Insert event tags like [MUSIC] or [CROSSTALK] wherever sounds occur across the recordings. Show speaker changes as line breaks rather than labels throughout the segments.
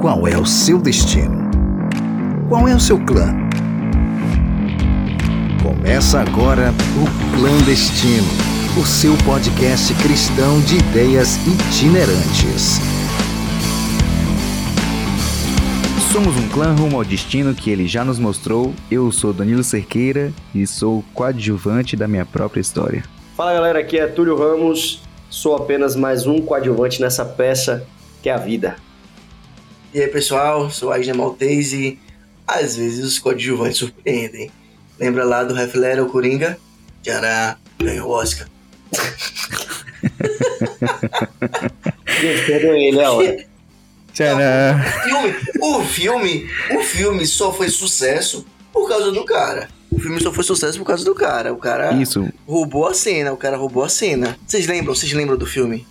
Qual é o seu destino? Qual é o seu clã? Começa agora o Clandestino, o seu podcast cristão de ideias itinerantes. Somos um clã rumo ao destino que ele já nos mostrou. Eu sou Danilo Cerqueira e sou coadjuvante da minha própria história.
Fala galera, aqui é Túlio Ramos. Sou apenas mais um coadjuvante nessa peça que é a vida.
E aí pessoal, sou Aisne Maltese e às vezes os coadjuvantes surpreendem. Lembra lá do Ledger, o Coringa? Tcharam, ganhou o Oscar.
Gente, perdoe ele, é hora.
Tcharam!
O filme, o filme, o filme só foi sucesso por causa do cara. O filme só foi sucesso por causa do cara. O cara
Isso,
roubou a cena, o cara roubou a cena. Vocês lembram? Vocês lembram do filme?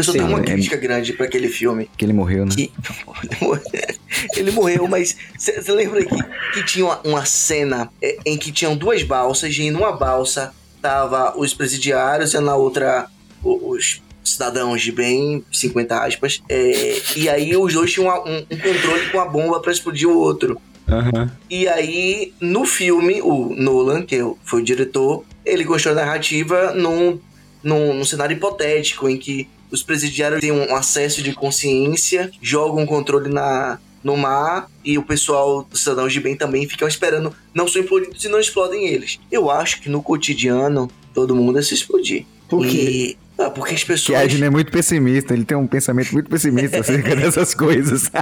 Eu só
Sim,
tenho uma
é-
crítica grande pra aquele filme.
que ele morreu, né?
Que... [LAUGHS] Ele morreu, mas você lembra que, que tinha uma, uma cena é, em que tinham duas balsas e numa balsa tava os presidiários e na outra os cidadãos de bem, 50 aspas. é, e aí os dois tinham uma- um, um controle com a bomba pra explodir o outro.
Aham.
E aí, no filme, o Nolan, que foi o diretor, ele gostou da narrativa num, num, num cenário hipotético em que os presidiários têm um acesso de consciência, jogam o controle na, no mar e o pessoal dos cidadãos de bem também ficam esperando não são implodidos e não explodem eles. Eu acho que no cotidiano todo mundo é se explodir.
Por
E- ah, porque as
Que
pessoas.
Adne é muito pessimista, ele tem um pensamento muito pessimista [LAUGHS] acerca dessas coisas. [LAUGHS]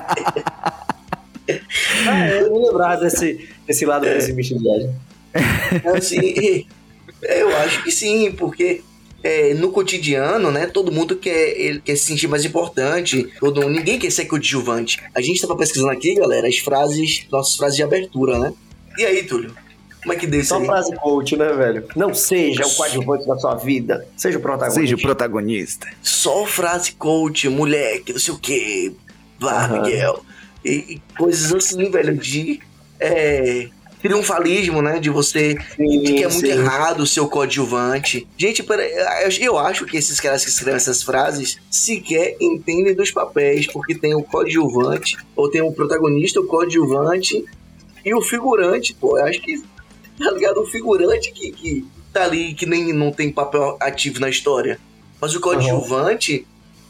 Ah, eu não lembrava desse, desse lado pessimista de viagem.
Assim, eu acho que sim, porque é, no cotidiano, né, todo mundo quer, ele quer se sentir mais importante, todo, ninguém quer ser coadjuvante. A gente tava pesquisando aqui, galera, as frases, nossas frases de abertura, né? E aí, Túlio? Como é que deu isso
Só
aí?
frase coach, né, velho? Não seja o coadjuvante da sua vida, seja o protagonista.
Seja o protagonista.
Só frase coach, moleque, não sei o quê, vá,
Aham.
Miguel. E, e coisas assim, velho, de é, triunfalismo, né? De você
Sim,
de que é muito
sim.
errado o seu coadjuvante. Gente, eu- acho que esses caras que escrevem essas frases sequer entendem dos papéis, porque tem o coadjuvante, ou tem o protagonista, o coadjuvante e o figurante, pô. Eu acho que, tá ligado? O figurante que, que tá ali, que nem não tem papel ativo na história. Mas o coadjuvante,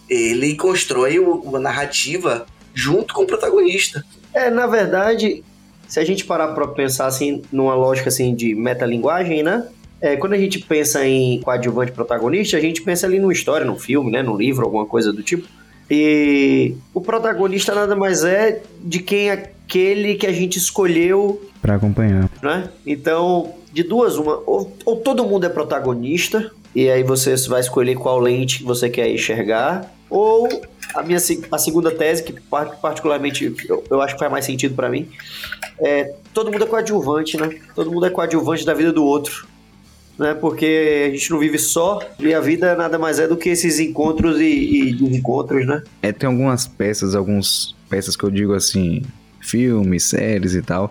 ele constrói o- a narrativa junto com o protagonista.
É, na verdade, se a gente parar pra pensar assim, numa lógica assim de metalinguagem, né? É, quando a gente pensa em coadjuvante protagonista, a gente pensa ali numa história, num filme, né? Num livro, alguma coisa do tipo. E o protagonista nada mais é de quem aquele que a gente escolheu
Pra acompanhar.
né? Então, de duas, uma, ou, ou todo mundo é protagonista, e aí você vai escolher qual lente você quer enxergar, ou a minha a segunda tese, que par- particularmente eu, eu acho que faz mais sentido pra mim, é todo mundo é coadjuvante, né? Todo mundo é coadjuvante da vida do outro. Né? Porque a gente não vive só, e a vida nada mais é do que esses encontros e, e desencontros, né?
É, tem algumas peças, algumas peças que eu digo assim, filmes, séries e tal,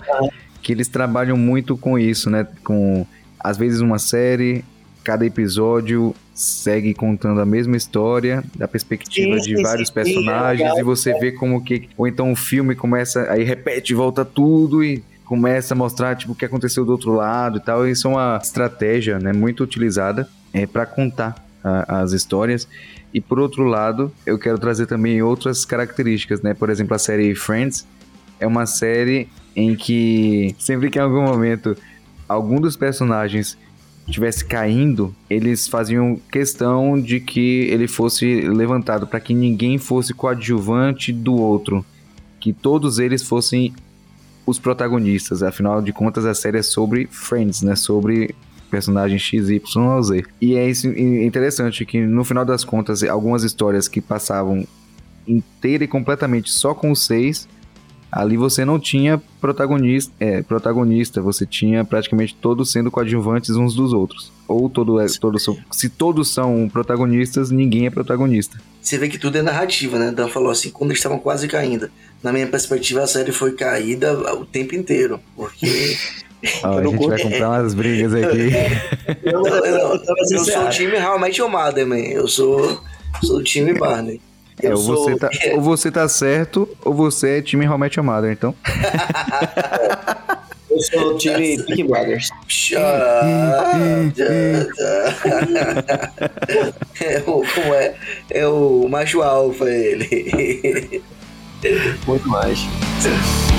que eles trabalham muito com isso, né? Com, às vezes, uma série, cada episódio segue contando a mesma história, da perspectiva
Sim,
de
sim,
vários
sim,
personagens,
legal.
e você vê como que. Ou então o filme começa, aí repete, volta tudo e começa a mostrar tipo, o que aconteceu do outro lado e tal. Isso é uma estratégia né, muito utilizada é, para contar a- as histórias. E por outro lado, eu quero trazer também outras características, né? Por exemplo, a série Friends é uma série em que sempre que em algum momento algum dos personagens estivesse caindo, eles faziam questão de que ele fosse levantado para que ninguém fosse coadjuvante do outro, que todos eles fossem os protagonistas. Afinal de contas, a série é sobre Friends, né? Sobre personagem X, Y ou Z. E é isso- é interessante que no final das contas, algumas histórias que passavam inteira e completamente só com os seis, ali você não tinha protagonista, é, protagonista, você tinha praticamente todos sendo coadjuvantes uns dos outros. Ou todo é, todos são, se todos são protagonistas, ninguém é protagonista.
Você vê que tudo é narrativa, né? Dan falou assim, quando eles estavam quase caindo. Na minha perspectiva, a série foi caída o tempo inteiro. Porque [LAUGHS]
Ó, a gente vai comprar umas brigas aqui. [LAUGHS]
Eu,
Não,
eu,
eu sou o [LAUGHS] time How I Met Your Mother, man. Eu sou, sou do time Barney.
É,
Eu
ou,
sou.
você tá, [LAUGHS] ou você tá certo, ou você é time Your Mother, então. [LAUGHS]
Eu sou o time Blinders.
Shut É o, como é? É o macho alfa, ele.
Muito mais. [LAUGHS]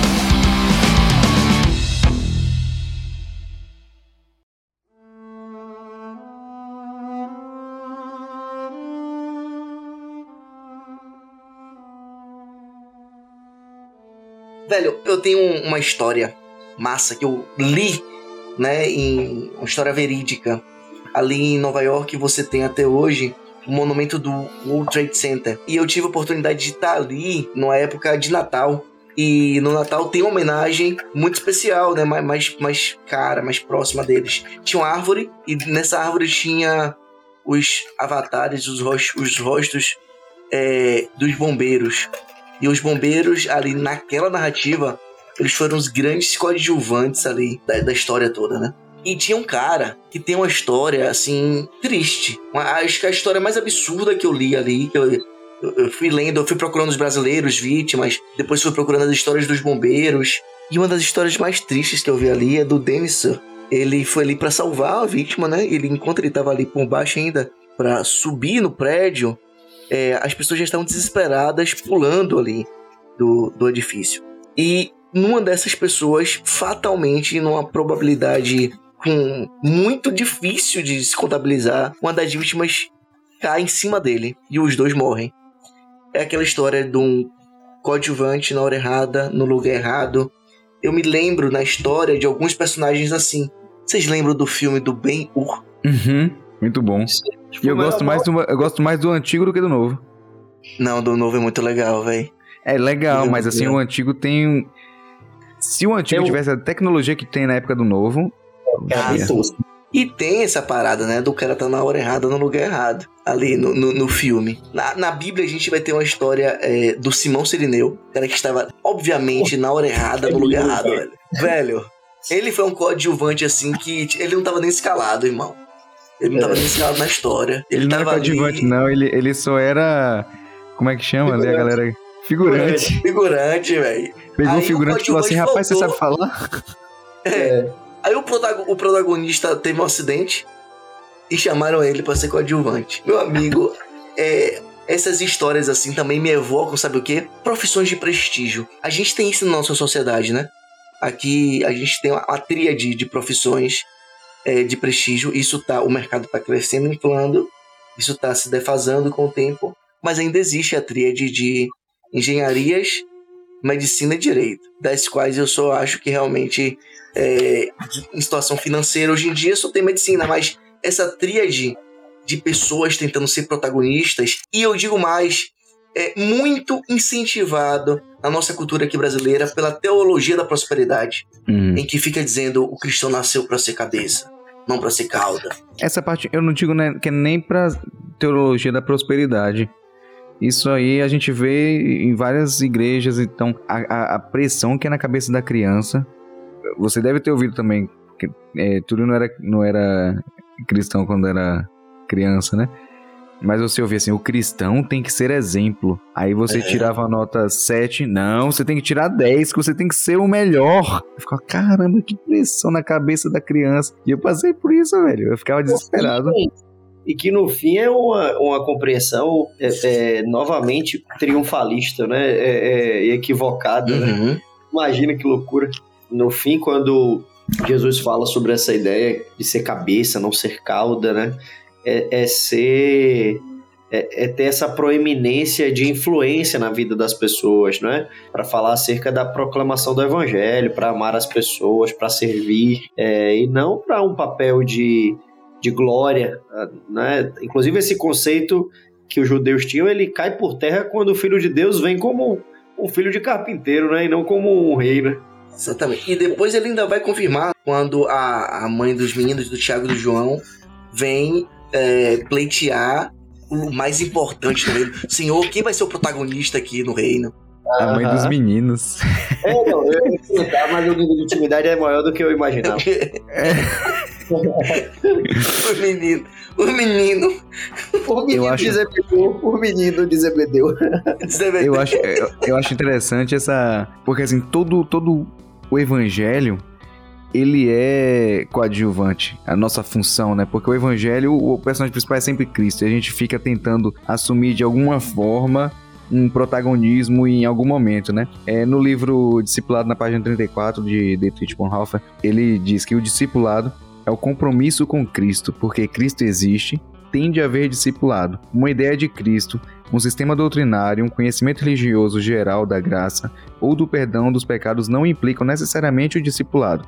Velho, eu tenho um- uma história massa que eu li, né, em uma história verídica. Ali em Nova York você tem até hoje o monumento do World Trade Center. E eu tive a oportunidade de estar ali numa época de Natal. E no Natal tem uma homenagem muito especial, né? Mais, mais, cara, mais próxima deles. Tinha uma árvore e nessa árvore tinha os avatares, os, ros- os rostos é, dos bombeiros. E os bombeiros ali naquela narrativa, eles foram os grandes coadjuvantes ali da, da história toda, né? E tinha um cara que tem uma história, assim, triste. Uma- acho que a história mais absurda que eu li ali, que eu, eu- eu fui lendo, eu fui procurando os brasileiros, vítimas, depois fui procurando as histórias dos bombeiros. E uma das histórias mais tristes que eu vi ali é do Denison. Ele foi ali pra salvar a vítima, né? Ele, enquanto ele tava ali por baixo ainda, pra subir no prédio, é, as pessoas já estavam desesperadas pulando ali do, do edifício. E numa dessas pessoas, fatalmente, numa probabilidade com muito difícil de se contabilizar, uma das vítimas cai em cima dele e os dois morrem. É aquela história de um coadjuvante na hora errada, no lugar errado. Eu me lembro na história de alguns personagens assim. Vocês lembram do filme do Ben-Hur?
Uhum. Muito bom.
Tipo,
E eu gosto, mais do, eu gosto mais do antigo do que do novo.
Não, do novo é muito legal, velho.
É legal,
Muito
mas assim, o antigo tem. um- Se o antigo
Eu-
tivesse a tecnologia que tem na época do novo. É.
tosco.
E tem essa parada, né? Do cara tá na hora errada, no lugar errado. Ali no, no, no filme. Na, na Bíblia a gente vai ter uma história é, do Simão Sirineu. Cara que estava, obviamente, na hora errada, no lugar errado, velho. Velho, ele foi um coadjuvante assim que ele não tava nem escalado, irmão. Ele não tava nem escalado na história. Ele,
Ele, não era
ali-
coadjuvante, não. Ele, ele só era. Como é que chama ali a
Figurante.
galera? Figurante.
Figurante, velho.
Pegou
Aí
figurante e falou assim: rapaz, você sabe falar?
É,
Aí o, protago- o protagonista teve um acidente e chamaram ele pra ser coadjuvante. Meu amigo, é, essas histórias assim também me evocam, sabe o quê? Profissões de prestígio. A gente tem isso na nossa sociedade, né? Aqui a gente tem uma, uma tríade de profissões é, de prestígio. Isso tá, o mercado tá crescendo, inflando. Isso tá se defasando com o tempo. Mas ainda existe a tríade de engenharias, medicina e direito. Das quais eu só acho que realmente é, em situação financeira hoje em dia só tem medicina, mas essa tríade de pessoas tentando ser protagonistas, e eu digo mais, é muito incentivado na nossa cultura aqui brasileira pela teologia da prosperidade,
Hum.
em que fica dizendo o cristão nasceu para ser cabeça, não para ser cauda.
Essa parte eu não digo né, que é nem pra teologia da prosperidade. Isso aí a gente vê em várias igrejas, então a, a- a pressão que é na cabeça da criança. Você deve ter ouvido também que é, não era, não era cristão quando era criança, né? Mas você ouvia assim, o cristão tem que ser exemplo. Aí você
É.
tirava a nota 7. Não, você tem que tirar 10, que você tem que ser o melhor. Eu ficava, caramba, que pressão na cabeça da criança. E eu passei por isso, velho. Eu ficava desesperado.
E que no fim é uma, uma compreensão é, é, novamente triunfalista, né? É, é, e equivocada, né?
Uhum.
Imagina que loucura. No fim, quando Jesus fala sobre essa ideia de ser cabeça, não ser cauda, né? É, é ser. É, é ter essa proeminência de influência na vida das pessoas, né? Para falar acerca da proclamação do evangelho, para amar as pessoas, para servir, é, e não para um papel de, de glória, né? Inclusive esse conceito que os judeus tinham, ele cai por terra quando o filho de Deus vem como um filho de carpinteiro, né? E não como um rei, né?
Exatamente. E depois ele ainda vai confirmar quando a, a mãe dos meninos, do Tiago e do João, vem é, pleitear o mais importante no reino. Senhor, quem vai ser o protagonista aqui no reino?
A mãe dos
Aham.
meninos.
É, não, eu ia mas o nível de intimidade é maior do que eu imaginava. [LAUGHS]
o menino. O menino.
O menino
Eu acho-
de Zebedeu. O menino de Zebedeu.
Eu acho, eu, eu acho interessante essa. Porque assim, todo, todo o evangelho. Ele é coadjuvante, a nossa função, né? Porque o evangelho, o personagem principal é sempre Cristo. E a gente fica tentando assumir de alguma forma um protagonismo em algum momento, né? É, no livro Discipulado, na página 34 de Dietrich Bonhoeffer, ele diz que o discipulado é o compromisso com Cristo, porque Cristo existe, tem de haver discipulado. Uma ideia de Cristo, um sistema doutrinário, um conhecimento religioso geral da graça ou do perdão dos pecados não implicam necessariamente o discipulado.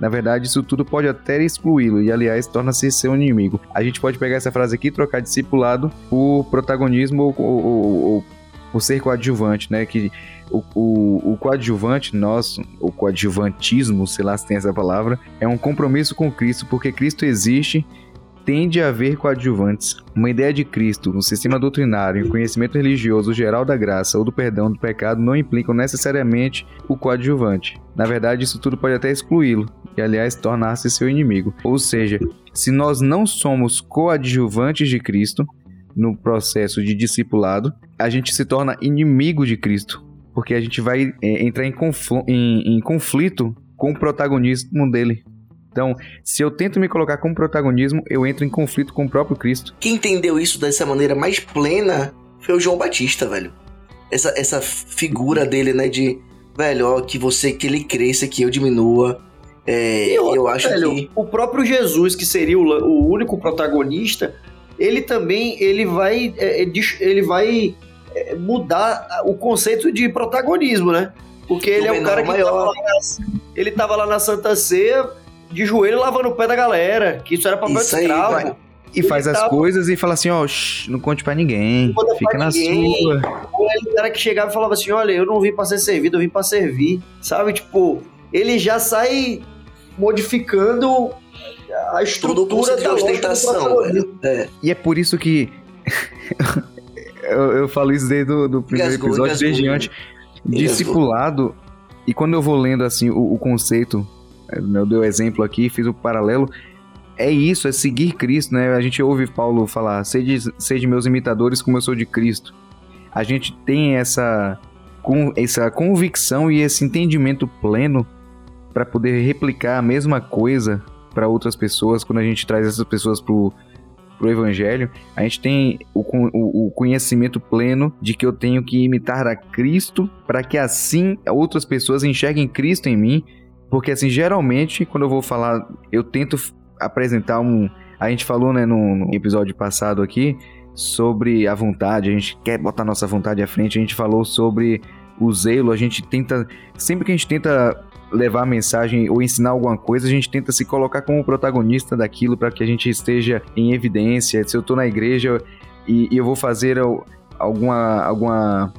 Na verdade, isso tudo pode até excluí-lo e, aliás, torna-se seu inimigo. A gente pode pegar essa frase aqui e trocar discipulado por protagonismo ou, ou, ou- ou por ser coadjuvante, né? Que o, o, o coadjuvante nosso, o coadjuvantismo, sei lá se tem essa palavra, é um compromisso com Cristo, porque Cristo existe, tende a haver coadjuvantes. Uma ideia de Cristo, um sistema doutrinário, um conhecimento religioso geral da graça ou do perdão do pecado não implicam necessariamente o coadjuvante. Na verdade, isso tudo pode até excluí-lo, e aliás tornar-se seu inimigo. Ou seja, se nós não somos coadjuvantes de Cristo no processo de discipulado, a gente se torna inimigo de Cristo, porque a gente vai é, entrar em, em- em conflito com o protagonismo dele. Então, se eu tento me colocar como protagonismo, eu entro em conflito com o próprio Cristo.
Quem entendeu isso dessa maneira mais plena foi o João Batista, velho. Essa, essa figura dele, né, de, velho, ó, que você, que ele cresça, que eu diminua. É,
E outra,
eu acho
velho,
que...
o próprio Jesus, que seria o, o único protagonista, ele também ele vai, é, é, ele vai é, mudar o conceito de protagonismo, né? Porque ele
Do
é o cara que
maior.
tava lá, na, ele tava lá na Santa Ceia de joelho lavando o pé da galera, que isso era papel
Isso
de
aí,
escravo.
vai.
E faz as
tava-
coisas e fala assim, ó, shh, não conte pra ninguém, fica na
ninguém.
sua.
Ele era que chegava e falava assim: Olha, eu não vim pra ser servido, eu vim pra servir. Sabe? Tipo, ele já sai modificando a
o
estrutura da
ostentação, velho. É.
E é por isso que [LAUGHS] eu, eu falo isso desde o do primeiro
Engasgou,
episódio,
engasgou.
desde diante.
Engasgou.
Discipulado, e quando eu vou lendo assim o, o conceito, eu dei o exemplo aqui, fiz o paralelo, é isso, é seguir Cristo, né? A gente ouve Paulo falar, sede, sede meus imitadores como eu sou de Cristo. A gente tem essa, com, essa convicção e esse entendimento pleno para poder replicar a mesma coisa para outras pessoas quando a gente traz essas pessoas pro pro evangelho, a gente tem o, o, o conhecimento pleno de que eu tenho que imitar a Cristo para que assim outras pessoas enxerguem Cristo em mim, porque assim, geralmente, quando eu vou falar, eu tento apresentar um... A gente falou, né, no, episódio passado aqui, sobre a vontade, a gente quer botar nossa vontade à frente, a gente falou sobre o zelo, a gente tenta... Sempre que a gente tenta levar a mensagem ou ensinar alguma coisa, a gente tenta se colocar como protagonista daquilo para que a gente esteja em evidência. Se eu tô na igreja e, e eu vou fazer al- alguma alguma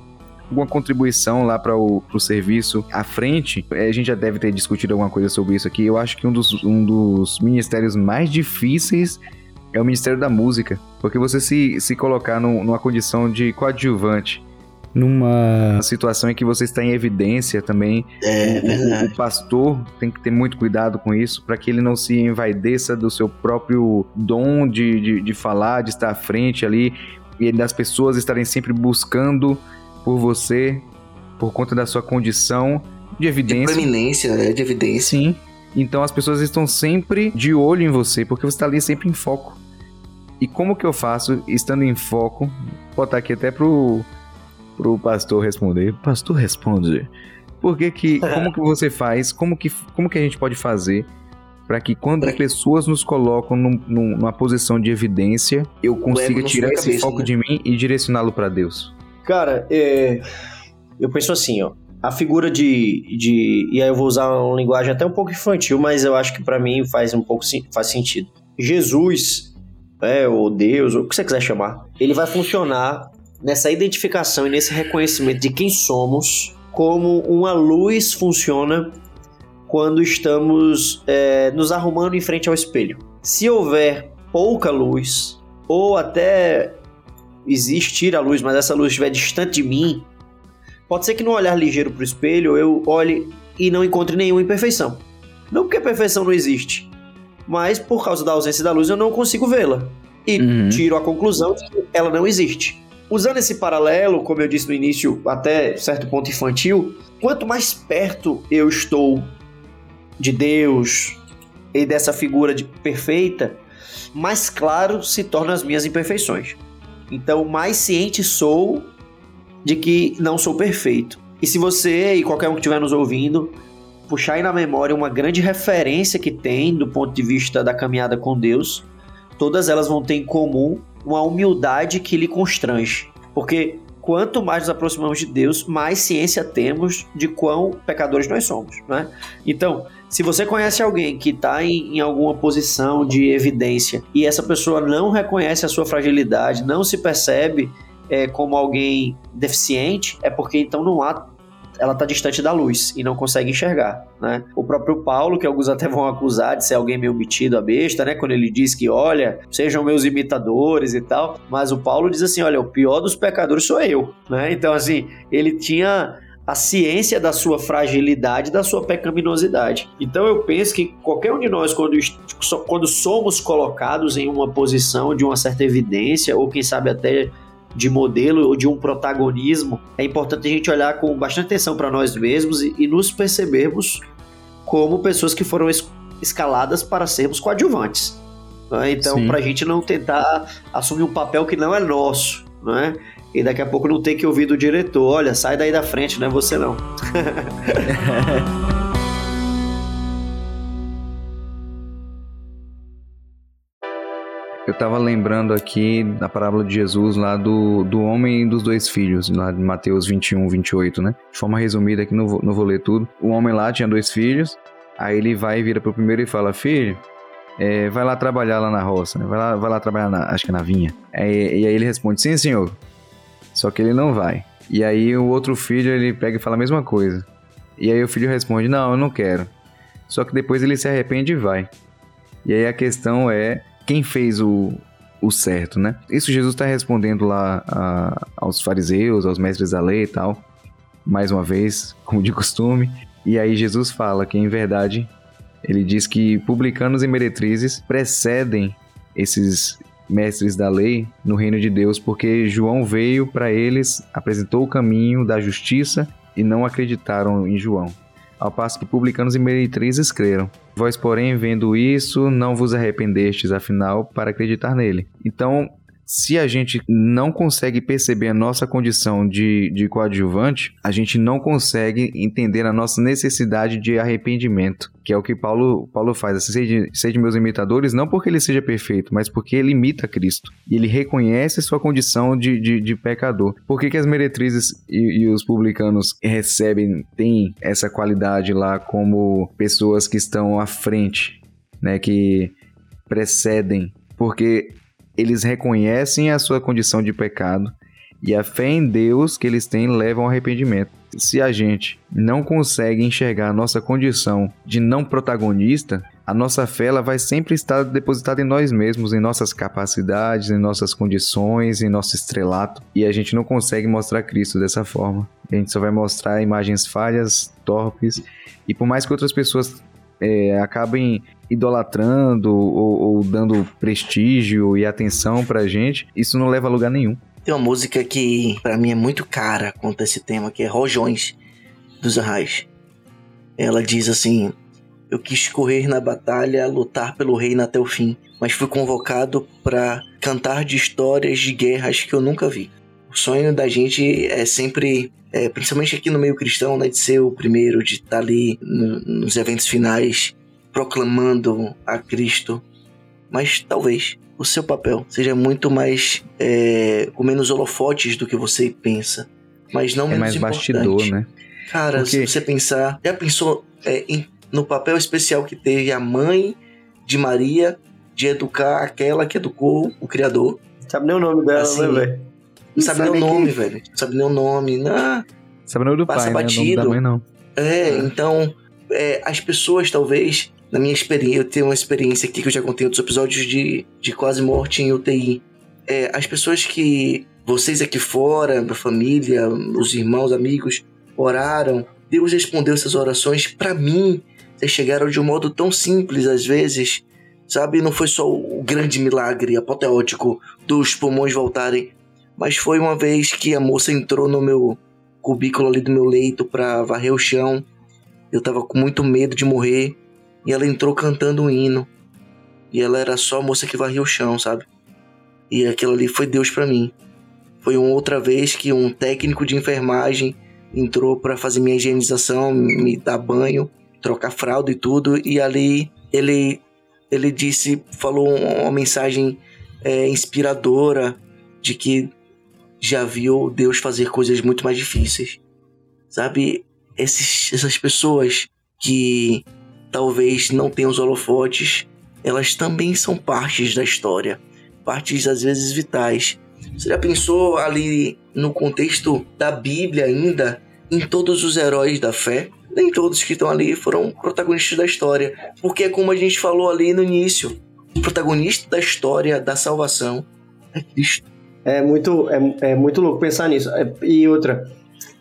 alguma contribuição lá para o serviço à frente, eh, a gente já deve ter discutido alguma coisa sobre isso aqui. Eu acho que um dos, um dos ministérios mais difíceis é o Ministério da Música, porque você se, se colocar num- numa condição de coadjuvante, numa situação em que você está em evidência também,
É
o- o, o pastor tem que ter muito cuidado com isso para que ele não se envaideça do seu próprio dom de, de, de falar, de estar à frente ali e das pessoas estarem sempre buscando por você por conta da sua condição de
De
evidência.
proeminência, né? De evidência.
Sim. Então as pessoas estão sempre de olho em você porque você está ali sempre em foco. E como que eu faço estando em foco? Vou botar aqui até pro pro pastor responder. Pastor responde. Por que que [LAUGHS] como que você faz? Como que como que a gente pode fazer para que quando
Pra-
pessoas nos colocam num- num- numa posição de evidência, eu consiga tirar esse
cabeça,
foco
né?
de mim e direcioná-lo para Deus?
Cara, é, eu penso assim, ó. A figura de, de. E aí eu vou usar uma linguagem até um pouco infantil, mas eu acho que pra mim faz um pouco faz sentido. Jesus, é, ou Deus, ou o que você quiser chamar, ele vai funcionar nessa identificação e nesse reconhecimento de quem somos, como uma luz funciona quando estamos é, nos arrumando em frente ao espelho. Se houver pouca luz, ou até existir a luz, mas essa luz estiver distante de mim, pode ser que num olhar ligeiro para o espelho eu olhe e não encontre nenhuma imperfeição. Não porque a perfeição não existe, mas por causa da ausência da luz eu não consigo vê-la. E uhum. tiro a conclusão de que ela não existe. Usando esse paralelo, como eu disse no início, até certo ponto infantil, quanto mais perto eu estou de Deus e dessa figura de perfeita, mais claro se tornam as minhas imperfeições. Então, mais ciente sou de que não sou perfeito. E se você e qualquer um que estiver nos ouvindo puxar aí na memória uma grande referência que tem do ponto de vista da caminhada com Deus, todas elas vão ter em comum uma humildade que lhe constrange. Porque quanto mais nos aproximamos de Deus, mais ciência temos de quão pecadores nós somos. Né? Então, se você conhece alguém que está em, em, alguma posição de evidência e essa pessoa não reconhece a sua fragilidade, não se percebe é, como alguém deficiente, é porque então não há ela está distante da luz e não consegue enxergar, né? O próprio Paulo, que alguns até vão acusar de ser alguém meio metido a besta, né? Quando ele diz que, olha, sejam meus imitadores e tal, mas o Paulo diz assim, olha, o pior dos pecadores sou eu, né? Então, assim, ele tinha a ciência da sua fragilidade, da sua pecaminosidade. Então eu penso que qualquer um de nós, quando, quando somos colocados em uma posição de uma certa evidência, ou quem sabe até de modelo ou de um protagonismo, é importante a gente olhar com bastante atenção para nós mesmos e, e, nos percebermos como pessoas que foram es escaladas para sermos coadjuvantes. Né? Então, para a gente não tentar assumir um papel que não é nosso, né? E daqui a pouco não ter que ouvir do diretor, olha, sai daí da frente, não é você não. [LAUGHS] [LAUGHS]
Eu estava lembrando aqui da parábola de Jesus lá do, do homem e dos dois filhos, lá de Mateus 21, 28, né? De forma resumida aqui, não vou, não vou ler tudo. O homem lá tinha dois filhos, aí ele vai e vira pro primeiro e fala: Filho, é, vai lá trabalhar lá na roça, né? vai, lá, vai lá trabalhar, na, acho que na vinha. Aí, e aí ele responde: Sim, senhor. Só que ele não vai. E aí o outro filho ele pega e fala a mesma coisa. E aí o filho responde: Não, eu não quero. Só que depois ele se arrepende e vai. E aí a questão é quem fez o, o certo, né? Isso Jesus está respondendo lá a, aos fariseus, aos mestres da lei e tal, mais uma vez, [LAUGHS] como de costume. E aí Jesus fala que, em verdade, ele diz que publicanos e meretrizes precedem esses mestres da lei no reino de Deus, porque João veio para eles, apresentou o caminho da justiça e não acreditaram em João ao passo que publicanos e meretrizes creram. Vós, porém, vendo isso, não vos arrependestes, afinal, para acreditar nele. Então, se a gente não consegue perceber a nossa condição de, de coadjuvante, a gente não consegue entender a nossa necessidade de arrependimento, que é o que Paulo, Paulo faz. Assim, seja meus imitadores, não porque ele seja perfeito, mas porque ele imita Cristo. E ele reconhece sua condição de, de, de pecador. Por que, que as meretrizes e, e os publicanos recebem, têm essa qualidade lá como pessoas que estão à frente, né, que precedem? Porque eles reconhecem a sua condição de pecado e a fé em Deus que eles têm leva ao arrependimento. Se a gente não consegue enxergar a nossa condição de não protagonista, a nossa fé ela vai sempre estar depositada em nós mesmos, em nossas capacidades, em nossas condições, em nosso estrelato, e a gente não consegue mostrar Cristo dessa forma. A gente só vai mostrar imagens falhas, torpes, e por mais que outras pessoas é, acabem idolatrando ou, ou, dando prestígio e atenção pra gente, isso não leva a lugar nenhum.
Tem uma música que para mim é muito cara quanto a esse tema, que é Rojões dos Arrais. Ela diz assim: Eu quis correr na batalha, lutar pelo reino até o fim, mas fui convocado para cantar de histórias de guerras que eu nunca vi. O sonho da gente é sempre é, principalmente aqui no meio cristão, né, de ser o primeiro, de estar tá ali no, nos eventos finais proclamando a Cristo. Mas talvez o seu papel seja muito mais é, com menos holofotes do que você pensa, mas não é menos mais importante. bastidor, né? Cara, Porque... se você pensar, já pensou é, em, no papel especial que teve a mãe de Maria de educar aquela que educou o Criador?
Sabe nem o nome dela, assim, né, velho?
Não sabe, nem o nome, velho. Não sabe nem o nome. Não.
Sabe nem o do Passa pai, batido. né? O nome da mãe, não.
É, então, é, as pessoas talvez, na minha experiência, eu tenho uma experiência aqui que eu já contei outros episódios de, de quase morte em UTI. É, as pessoas que vocês aqui fora, a família, os irmãos, amigos, oraram, Deus respondeu essas orações para mim. Vocês chegaram de um modo tão simples, às vezes, sabe? Não foi só o grande milagre apoteótico dos pulmões voltarem, mas foi uma vez que a moça entrou no meu cubículo ali do meu leito para varrer o chão. Eu tava com muito medo de morrer e ela entrou cantando um hino. E ela era só a moça que varria o chão, sabe? E aquilo ali foi Deus para mim. Foi uma outra vez que um técnico de enfermagem entrou para fazer minha higienização, me dar banho, trocar fralda e tudo. E ali ele ele disse, falou uma mensagem é, inspiradora de que já viu Deus fazer coisas muito mais difíceis. Sabe, Esses, essas pessoas que talvez não tenham os holofotes, elas também são partes da história, partes às vezes vitais. Você já pensou ali no contexto da Bíblia ainda, em todos os heróis da fé? Nem todos que estão ali foram protagonistas da história, porque é como a gente falou ali no início, o protagonista da história da salvação é Cristo.
É muito, é, é muito louco pensar nisso. É, e outra,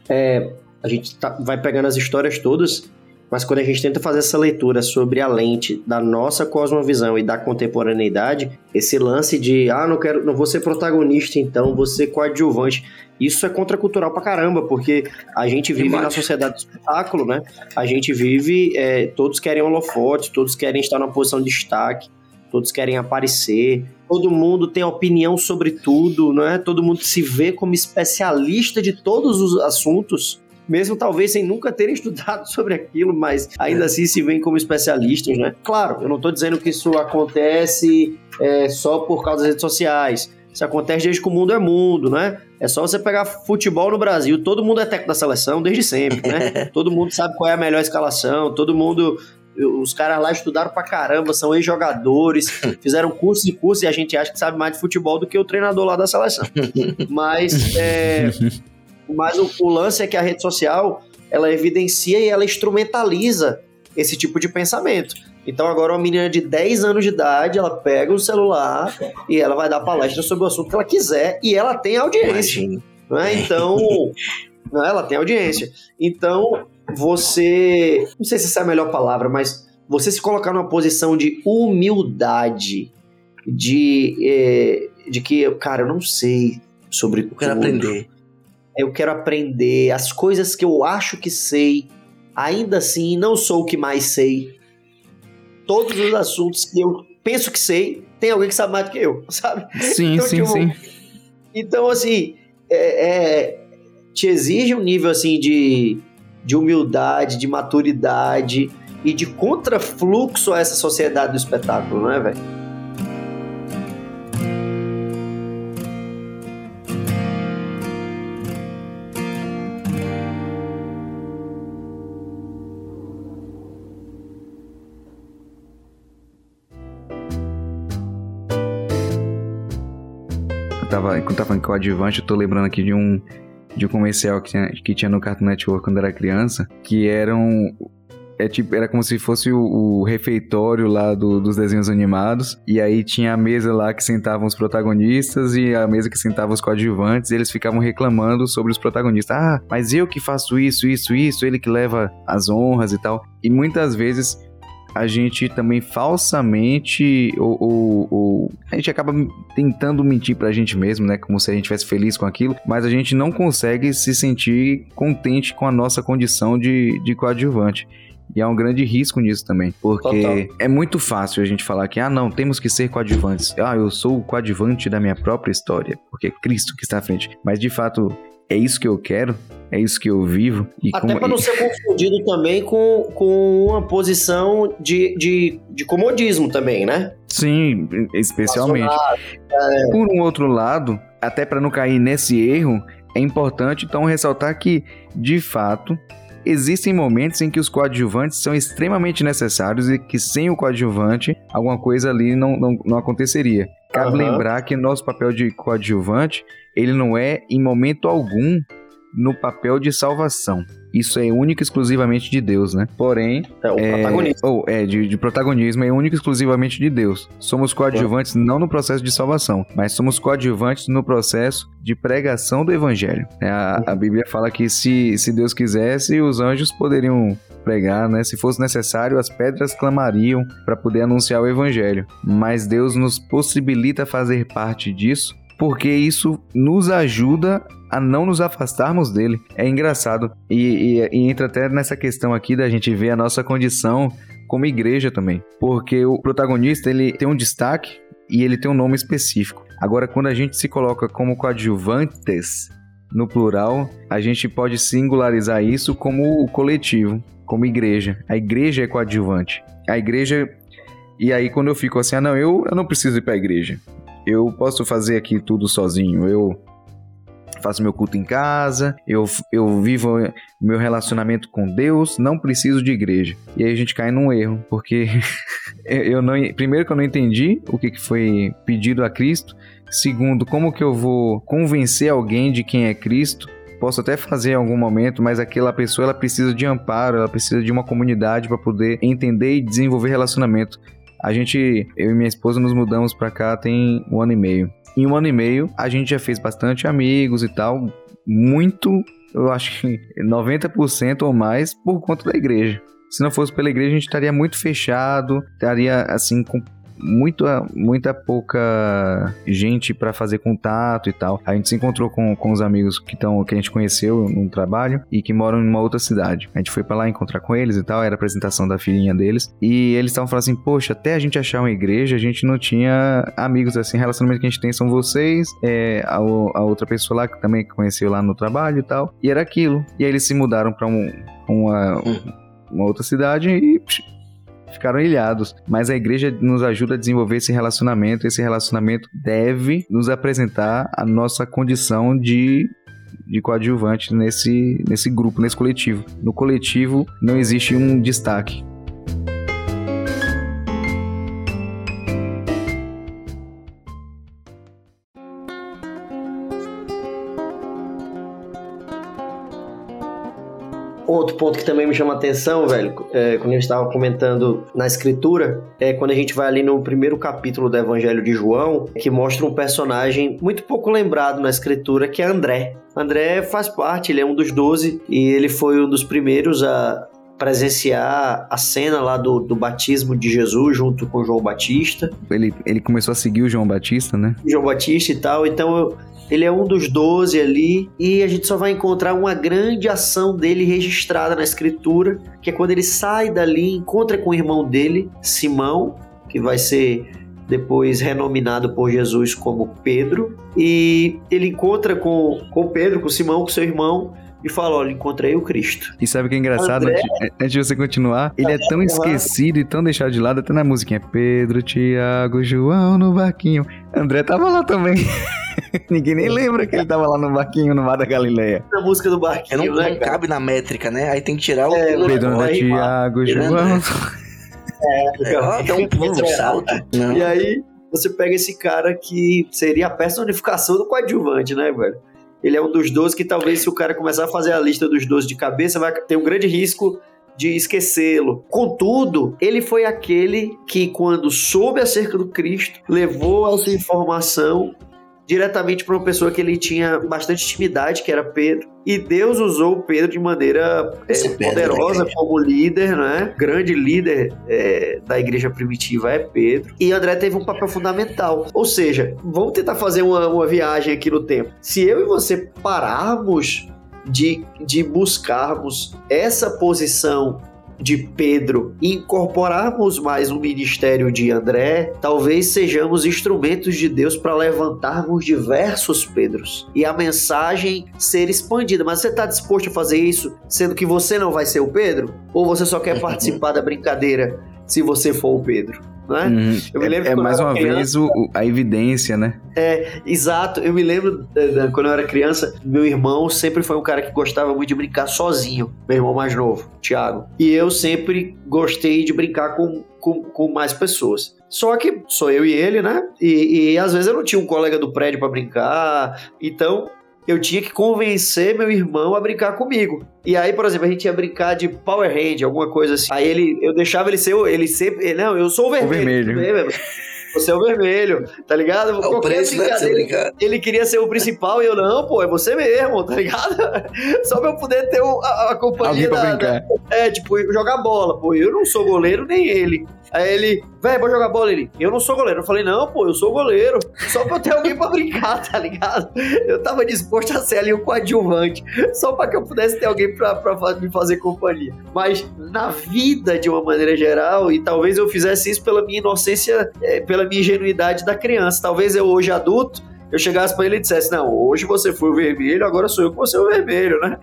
é, a gente tá, vai pegando as histórias todas mas quando a gente tenta fazer essa leitura sobre a lente da nossa cosmovisão e da contemporaneidade, esse lance de ah, não quero, não vou ser protagonista, então vou ser coadjuvante. Isso é contracultural pra caramba, porque a gente vive na sociedade do espetáculo, né? A gente vive, é, todos querem holofote, todos querem estar numa posição de destaque, todos querem aparecer, todo mundo tem opinião sobre tudo, não é? Todo mundo se vê como especialista de todos os assuntos mesmo talvez sem nunca terem [LAUGHS] estudado sobre aquilo, mas ainda assim se veem como especialistas, né? Claro, eu não estou dizendo que isso acontece é, só por causa das redes sociais. Isso acontece desde que o mundo é mundo, né? É só você pegar futebol no Brasil, todo mundo é técnico da seleção desde sempre, né? [LAUGHS] todo mundo sabe qual é a melhor escalação, todo mundo os caras lá estudaram pra caramba, são ex-jogadores, [LAUGHS] fizeram curso e curso e a gente acha que sabe mais de futebol do que o treinador lá da seleção. Mas é, mas o, o lance é que a rede social ela evidencia e ela instrumentaliza esse tipo de pensamento. Então agora uma menina de 10 anos de idade, ela pega o celular e ela vai dar palestra sobre o assunto que ela quiser e ela tem audiência. Né? Então, [LAUGHS] né, ela tem audiência. Então, você, não sei se essa é a melhor palavra, mas você se colocar numa posição de humildade, de, é, de que, cara, eu não sei sobre
eu quero aprender
eu quero aprender as coisas que eu acho que sei, ainda assim não sou o que mais sei. Todos os assuntos que eu penso que sei, tem alguém que sabe mais do que eu, [LAUGHS] sabe?
Sim, então, sim, tipo, sim.
Então, assim, é, é, te exige um nível assim de, de humildade, de maturidade e de contrafluxo a essa sociedade do espetáculo, não é, velho?
Tava falando coadjuvante, eu tô lembrando aqui de um, de um comercial que tinha, que tinha no Cartoon Network quando era criança, que eram é tipo, era como se fosse o, o refeitório lá do, dos desenhos animados. E aí tinha a mesa lá que sentavam os protagonistas e a mesa que sentavam os coadjuvantes. E eles ficavam reclamando sobre os protagonistas. Ah, mas eu que faço isso, isso, isso, ele que leva as honras e tal. E muitas vezes a gente também falsamente ou, ou, ou, a gente acaba tentando mentir pra gente mesmo, né? Como se a gente estivesse feliz com aquilo, mas a gente não consegue se sentir contente com a nossa condição de, de coadjuvante. E há um grande risco nisso também, porque Total. é muito fácil a gente falar que, ah, não, temos que ser coadjuvantes. Ah, eu sou o coadjuvante da minha própria história, porque é Cristo que está à frente. Mas de fato, é isso que eu quero, é isso que eu vivo.
Até para não ser confundido também com, com uma posição de, de, de comodismo também, né?
Sim, especialmente. É... Por um outro lado, até para não cair nesse erro, é importante então ressaltar que, de fato, existem momentos em que os coadjuvantes são extremamente necessários e que sem o coadjuvante alguma coisa ali não, não, não aconteceria. Cabe uhum. lembrar que nosso papel de coadjuvante ele não é em momento algum no papel de salvação. isso é único e exclusivamente de Deus, né? Porém,
É o
é,
protagonista.
ou é de, de protagonismo é único e exclusivamente de Deus. Somos coadjuvantes não no processo de salvação, mas somos coadjuvantes no processo de pregação do evangelho. É, A, a Bíblia fala que se, se Deus quisesse, os anjos poderiam pregar, né? Se fosse necessário, as pedras clamariam para poder anunciar o evangelho. Mas Deus nos possibilita fazer parte disso, porque isso nos ajuda a não nos afastarmos dele. É engraçado. E, e- e entra até nessa questão aqui da gente ver a nossa condição como igreja também. Porque o protagonista ele tem um destaque e ele tem um nome específico. Agora, quando a gente se coloca como coadjuvantes no plural, a gente pode singularizar isso como o coletivo, como igreja. A igreja é coadjuvante. A igreja. E aí, quando eu fico assim, ah, não, eu, eu não preciso ir para a igreja. Eu posso fazer aqui tudo sozinho. Eu faço meu culto em casa, eu, eu vivo meu relacionamento com Deus, não preciso de igreja. E aí a gente cai num erro, porque [LAUGHS] eu não, primeiro que eu não entendi o que foi pedido a Cristo, segundo, como que eu vou convencer alguém de quem é Cristo? Posso até fazer em algum momento, mas aquela pessoa ela precisa de amparo, ela precisa de uma comunidade para poder entender e desenvolver relacionamento. A gente, eu e minha esposa nos mudamos para cá tem um ano e meio. Em um ano e meio, a gente já fez bastante amigos e tal. Muito, eu acho que 90% ou mais por conta da igreja. Se não fosse pela igreja, a gente estaria muito fechado, estaria assim com muita, muita pouca gente para fazer contato e tal. A gente se encontrou com, com os amigos que, tão, que a gente conheceu no trabalho e que moram em uma outra cidade. A gente foi para lá encontrar com eles e tal, era a apresentação da filhinha deles. E eles estavam falando assim: Poxa, até a gente achar uma igreja, a gente não tinha amigos assim. Relacionamento que a gente tem são vocês, é, a, a outra pessoa lá que também conheceu lá no trabalho e tal. E era aquilo. E aí eles se mudaram para um, uma, uma outra cidade e ficaram ilhados. Mas a igreja nos ajuda a desenvolver esse relacionamento. Esse relacionamento deve nos apresentar a nossa condição de de coadjuvante nesse, nesse grupo, nesse coletivo. No coletivo não existe um destaque.
Ponto que também me chama a atenção, velho, é, quando a gente estava comentando na escritura, é quando a gente vai ali no primeiro capítulo do Evangelho de João, que mostra um personagem muito pouco lembrado na escritura, que é André. André faz parte, ele é um dos doze e ele foi um dos primeiros a presenciar a cena lá do, do batismo de Jesus junto com João Batista.
Ele, ele começou a seguir o João Batista, né?
João Batista e tal. Então eu- ele é um dos doze ali e a gente só vai encontrar uma grande ação dele registrada na escritura, que é quando ele sai dali, encontra com o irmão dele, Simão, que vai ser depois renominado por Jesus como Pedro, e ele encontra com, com Pedro, com Simão, com seu irmão, e fala: Olha, encontrei o Cristo.
E sabe o que é engraçado?
André-
Antes, antes de você continuar, ele é tão esquecido e tão deixado de lado, até na musiquinha. Pedro, Tiago, João no barquinho. André tava lá também. [LAUGHS] Ninguém nem lembra que ele tava lá no barquinho no mar da Galileia.
Na música do
É,
barquinho,
não,
né?
não
cara?
cabe na métrica, né? Aí tem que tirar o.
É,
Pedro, André. Tiago, João. [LAUGHS]
É, dá um pulo, salto. Não.
E aí, você pega esse cara que seria a personificação do coadjuvante, né, velho? Ele é um dos 12 que talvez se o cara começar a fazer a lista dos 12 de cabeça, vai ter um grande risco de esquecê-lo. Contudo, ele foi aquele que, quando soube acerca do Cristo, levou essa informação diretamente para uma pessoa que ele tinha bastante intimidade, que era Pedro. E Deus usou o Pedro de maneira é,
da
poderosa como líder, né? Grande líder é, da igreja primitiva é Pedro. E André teve um papel fundamental. Ou seja, vamos tentar fazer uma, uma viagem aqui no tempo. Se eu e você pararmos de, de buscarmos essa posição de Pedro e incorporarmos mais o ministério de André, talvez sejamos instrumentos de Deus para levantarmos diversos Pedros e a mensagem ser expandida. Mas você está disposto a fazer isso, sendo que você não vai ser o Pedro? Ou você só quer [LAUGHS] participar da brincadeira se você for o Pedro? Né?
Uhum.
Eu me lembro
É, é mais uma
criança-
vez o- a evidência, né?
Exato, eu me lembro da- quando eu era criança, meu irmão sempre foi um cara que gostava muito de brincar sozinho, meu irmão mais novo, Thiago. E eu sempre gostei de brincar com, com, com mais pessoas. Só que sou eu e ele, né? E, e às vezes eu não tinha um colega do prédio pra brincar, então eu tinha que convencer meu irmão a brincar comigo. E aí, por exemplo, a gente ia brincar de Power Hand, alguma coisa assim. Aí ele, eu deixava ele ser, ele sempre, não, eu sou o vermelho. O vermelho. Você é o vermelho, tá ligado?
É o preço, né,
ele, ele queria ser o principal e eu, não, pô, é você mesmo, tá ligado? [LAUGHS] Só pra eu poder ter o, a, a companhia da, da, É, tipo, jogar bola, pô. Eu não sou goleiro, nem ele. Aí ele, velho, vou jogar bola. Ele, eu não sou goleiro. Eu falei, não, pô, eu sou goleiro. Só pra eu ter alguém pra brincar, tá ligado? Eu tava disposto a ser ali o coadjuvante. Só pra que eu pudesse ter alguém pra, pra me fazer companhia. Mas na vida, de uma maneira geral, e talvez eu fizesse isso pela minha inocência, é, pela minha ingenuidade da criança. Talvez eu hoje adulto eu chegasse para ele e dissesse: Não, hoje você foi o vermelho, agora sou eu que vou ser o vermelho, né?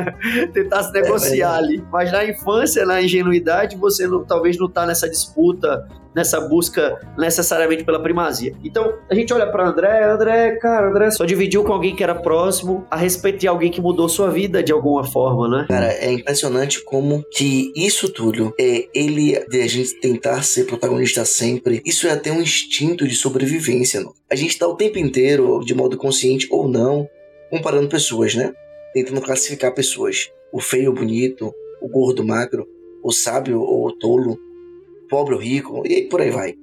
[LAUGHS] Tentasse negociar é, ali. Mas na infância, na ingenuidade, você não, talvez não tá nessa disputa nessa busca necessariamente pela primazia. Então, a gente olha para André, André, cara, André só dividiu com alguém que era próximo a respeito de alguém que mudou sua vida de alguma forma, né?
Cara, é impressionante como que isso, Túlio, é ele de a gente tentar ser protagonista sempre, isso é até um instinto de sobrevivência, não? A gente tá o tempo inteiro, de modo consciente ou não, comparando pessoas, né? Tentando classificar pessoas. O feio, o bonito, o gordo, o magro, o sábio ou o tolo, pobre ou rico, e por aí vai.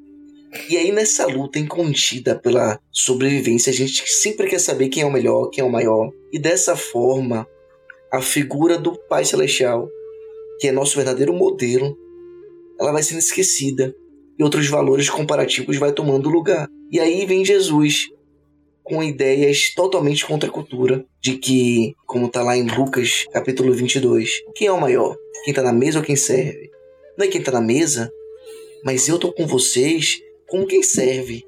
E aí, nessa luta incontida pela sobrevivência, a gente sempre quer saber quem é o melhor, quem é o maior. E dessa forma, a figura do Pai Celestial, que é nosso verdadeiro modelo, ela vai sendo esquecida. E outros valores comparativos vai tomando lugar. E aí vem Jesus, com ideias totalmente contra a cultura, de que, como está lá em Lucas capítulo 22, quem é o maior? Quem está na mesa ou quem serve? Não é quem está na mesa, mas eu tô com vocês como quem serve.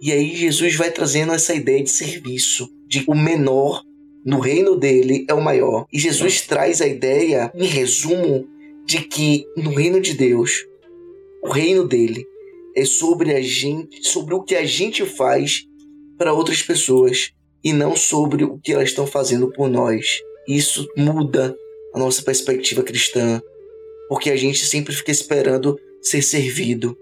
E aí Jesus vai trazendo essa ideia de serviço, de o menor no reino dele é o maior. E Jesus traz a ideia, em resumo, de que no reino de Deus, o reino dele é sobre a gente, sobre o que a gente faz para outras pessoas e não sobre o que elas estão fazendo por nós. Isso muda a nossa perspectiva cristã, porque a gente sempre fica esperando ser servido.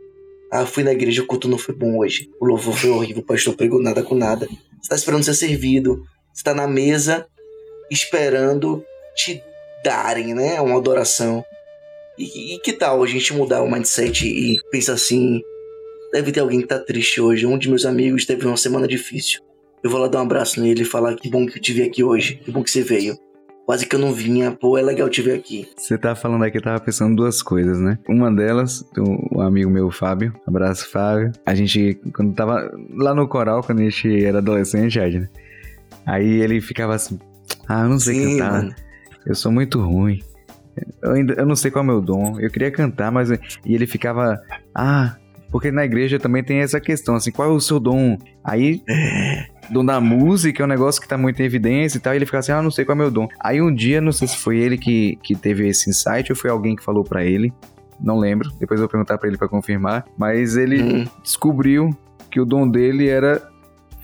Ah, fui na igreja, o culto não foi bom hoje. O louvor foi horrível, o pastor pregou nada com nada. Você tá esperando ser servido. Você tá na mesa esperando te darem, né? Uma adoração. E, e, que tal a gente mudar o mindset e pensar assim: deve ter alguém que tá triste hoje. Um de meus amigos teve uma semana difícil. Eu vou lá dar um abraço nele e falar que bom que eu te vi aqui hoje. Que bom que você veio. Quase que eu não vinha. Pô, é legal te ver aqui.
Você tá falando aqui, eu tava pensando duas coisas, né? Uma delas, um amigo meu, Fábio. Abraço, Fábio. A gente, quando tava lá no coral, quando a gente era adolescente, né? Aí ele ficava assim: Ah, eu não sei Sim, cantar. Mano. Eu sou muito ruim. Eu, ainda, eu não sei qual é o meu dom. Eu queria cantar, mas. E ele ficava. Ah, porque na igreja também tem essa questão, assim, qual é o seu dom? Aí, dom da música é um negócio que tá muito em evidência e tal, e ele fica assim, ah, não sei qual é o meu dom. Aí um dia, não sei se foi ele que, que teve esse insight ou foi alguém que falou para ele, não lembro, depois eu vou perguntar para ele para confirmar, mas ele hum. descobriu que o dom dele era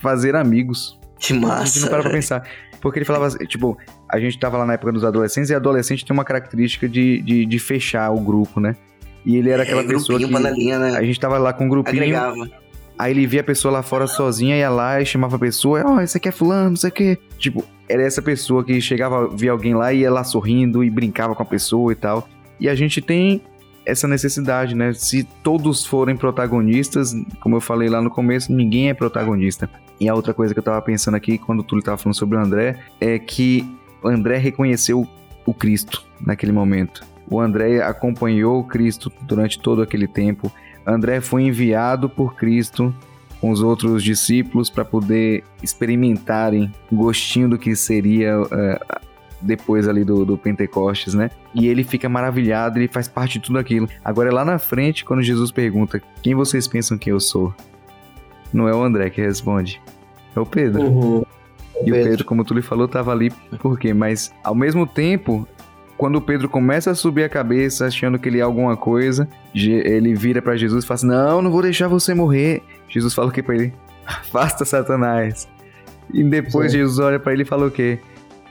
fazer amigos.
Que massa.
Não para pra pensar. Porque ele falava, assim, tipo, a gente tava lá na época dos adolescentes e adolescente tem uma característica de, de, de fechar o grupo, né? E ele era aquela é, pessoa que
panelinha, né?
a gente tava lá com um grupinho. Agregava. Aí ele via a pessoa lá fora sozinha, ia lá e chamava a pessoa, ó, oh, esse aqui é fulano, isso aqui. Tipo, era essa pessoa que chegava, via alguém lá e ia lá sorrindo e brincava com a pessoa e tal. E a gente tem essa necessidade, né? Se todos forem protagonistas, como eu falei lá no começo, ninguém é protagonista. E a outra coisa que eu tava pensando aqui, quando o Túlio tava falando sobre o André, é que o André reconheceu o Cristo naquele momento. O André acompanhou Cristo durante todo aquele tempo. André foi enviado por Cristo com os outros discípulos para poder experimentarem o gostinho do que seria uh, depois ali do, do, Pentecostes, né? E ele fica maravilhado, ele faz parte de tudo aquilo. Agora lá na frente, quando Jesus pergunta quem vocês pensam que eu sou, não é o André que responde, é o Pedro. Uhum. E o Pedro, como tu lhe falou, estava ali por quê? Mas ao mesmo tempo, quando o Pedro começa a subir a cabeça, achando que ele é alguma coisa, ele vira para Jesus e fala assim: Não, não vou deixar você morrer. Jesus fala o que pra ele? [LAUGHS] Afasta Satanás. E depois Sim. Jesus olha para ele e fala o quê?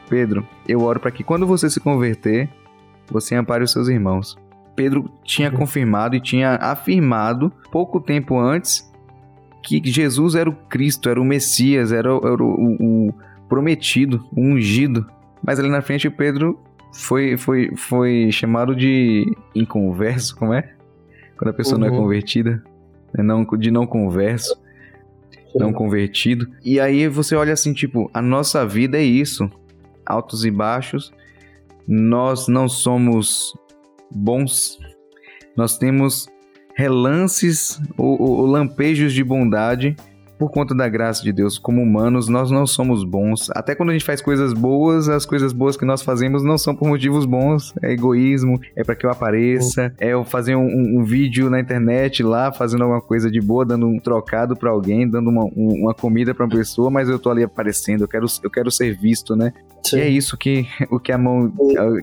Pedro, eu oro para que quando você se converter, você ampare os seus irmãos. Pedro tinha uhum. confirmado e tinha afirmado pouco tempo antes que Jesus era o Cristo, era o Messias, era, era o, o, prometido, o ungido. Mas ali na frente o Pedro foi, foi, foi chamado de inconverso, como é? Quando a pessoa uhum. não é uhum. convertida. É não, de não converso. Sim. Não convertido. E aí você olha assim, tipo, a nossa vida é isso. Altos e baixos. Nós não somos bons. Nós temos relances ou, ou, ou lampejos de bondade por conta da graça de Deus, como humanos, nós não somos bons. Até quando a gente faz coisas boas, as coisas boas que nós fazemos não são por motivos bons. É egoísmo, é para que eu apareça, é eu fazer um, um, vídeo na internet lá, fazendo alguma coisa de boa, dando um trocado para alguém, dando uma, um, uma comida para uma pessoa, mas eu tô ali aparecendo, eu quero, eu quero ser visto, né? Sim. E é isso que [LAUGHS] o que a mão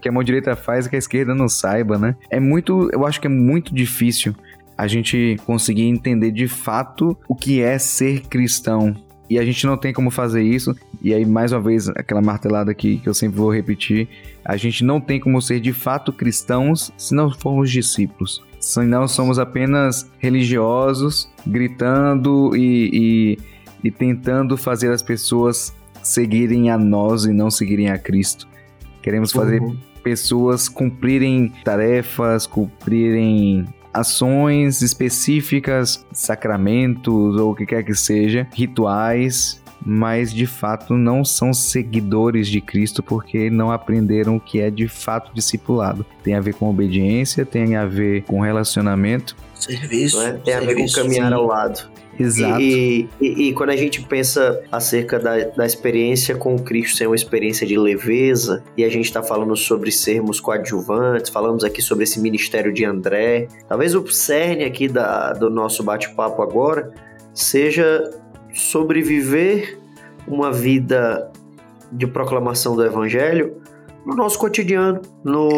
que a mão direita faz que a esquerda não saiba, né? É muito, eu acho que é muito difícil a gente conseguir entender de fato o que é ser cristão. E a gente não tem como fazer isso. E aí, mais uma vez, aquela martelada aqui que eu sempre vou repetir: a gente não tem como ser de fato cristãos se não formos discípulos. Se não somos apenas religiosos, gritando e, e, e tentando fazer as pessoas seguirem a nós e não seguirem a Cristo. Queremos fazer uhum. pessoas cumprirem tarefas, cumprirem ações específicas, sacramentos ou o que quer que seja, rituais, mas de fato não são seguidores de Cristo porque não aprenderam o que é de fato discipulado. Tem a ver com obediência, tem a ver com relacionamento.
Serviço.
É? Tem a ver com caminhar sim. ao lado.
Exato.
E, e, e, quando a gente pensa acerca da, da experiência com o Cristo ser uma experiência de leveza, e a gente está falando sobre sermos coadjuvantes, falamos aqui sobre esse ministério de André, talvez o cerne aqui da, do nosso bate-papo agora seja sobreviver uma vida de proclamação do Evangelho no nosso cotidiano, no,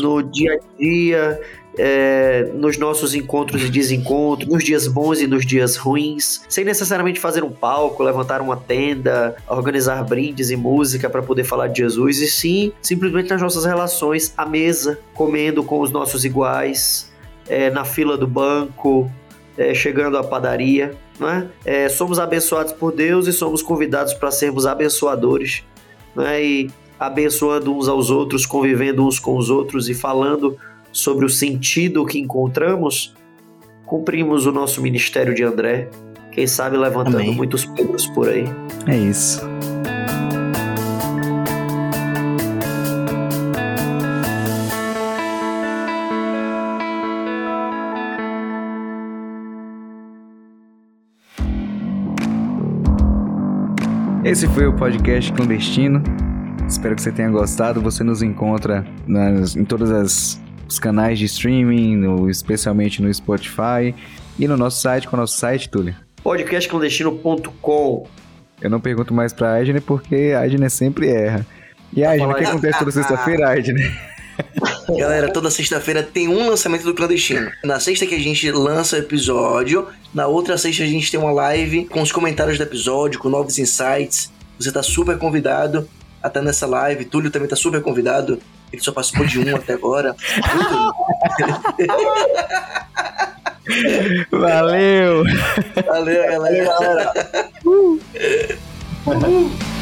no dia a dia, é, nos nossos encontros e desencontros, nos dias bons e nos dias ruins, sem necessariamente fazer um palco, levantar uma tenda, organizar brindes e música para poder falar de Jesus, e sim simplesmente nas nossas relações, à mesa, comendo com os nossos iguais, é, na fila do banco, é, chegando à padaria. Né? Somos abençoados por Deus e somos convidados para sermos abençoadores né? e abençoando uns aos outros, convivendo uns com os outros e falando sobre o sentido que encontramos, cumprimos o nosso ministério de André, quem sabe levantando Amém. muitos Pedros por aí.
É isso. Esse foi o podcast clandestino. Espero que você tenha gostado. Você nos encontra nas, em todas as os canais de streaming, no, especialmente no Spotify e no nosso site. É o nosso site, Túlio?
podcastclandestino.com
Eu não pergunto mais pra Aidne porque a Aidne sempre erra. E a Aidne, o que acontece toda sexta-feira, Aidne? [LAUGHS]
Galera, toda sexta-feira tem um lançamento do Clandestino. Na sexta que a gente lança o episódio, na outra sexta a gente tem uma live com os comentários do episódio, com novos insights. Você tá super convidado a estar nessa live. Túlio também tá super convidado ele só participou de um até agora. [LAUGHS]
Valeu!
Valeu, galera! Valeu, galera. Uh. Uh. [LAUGHS]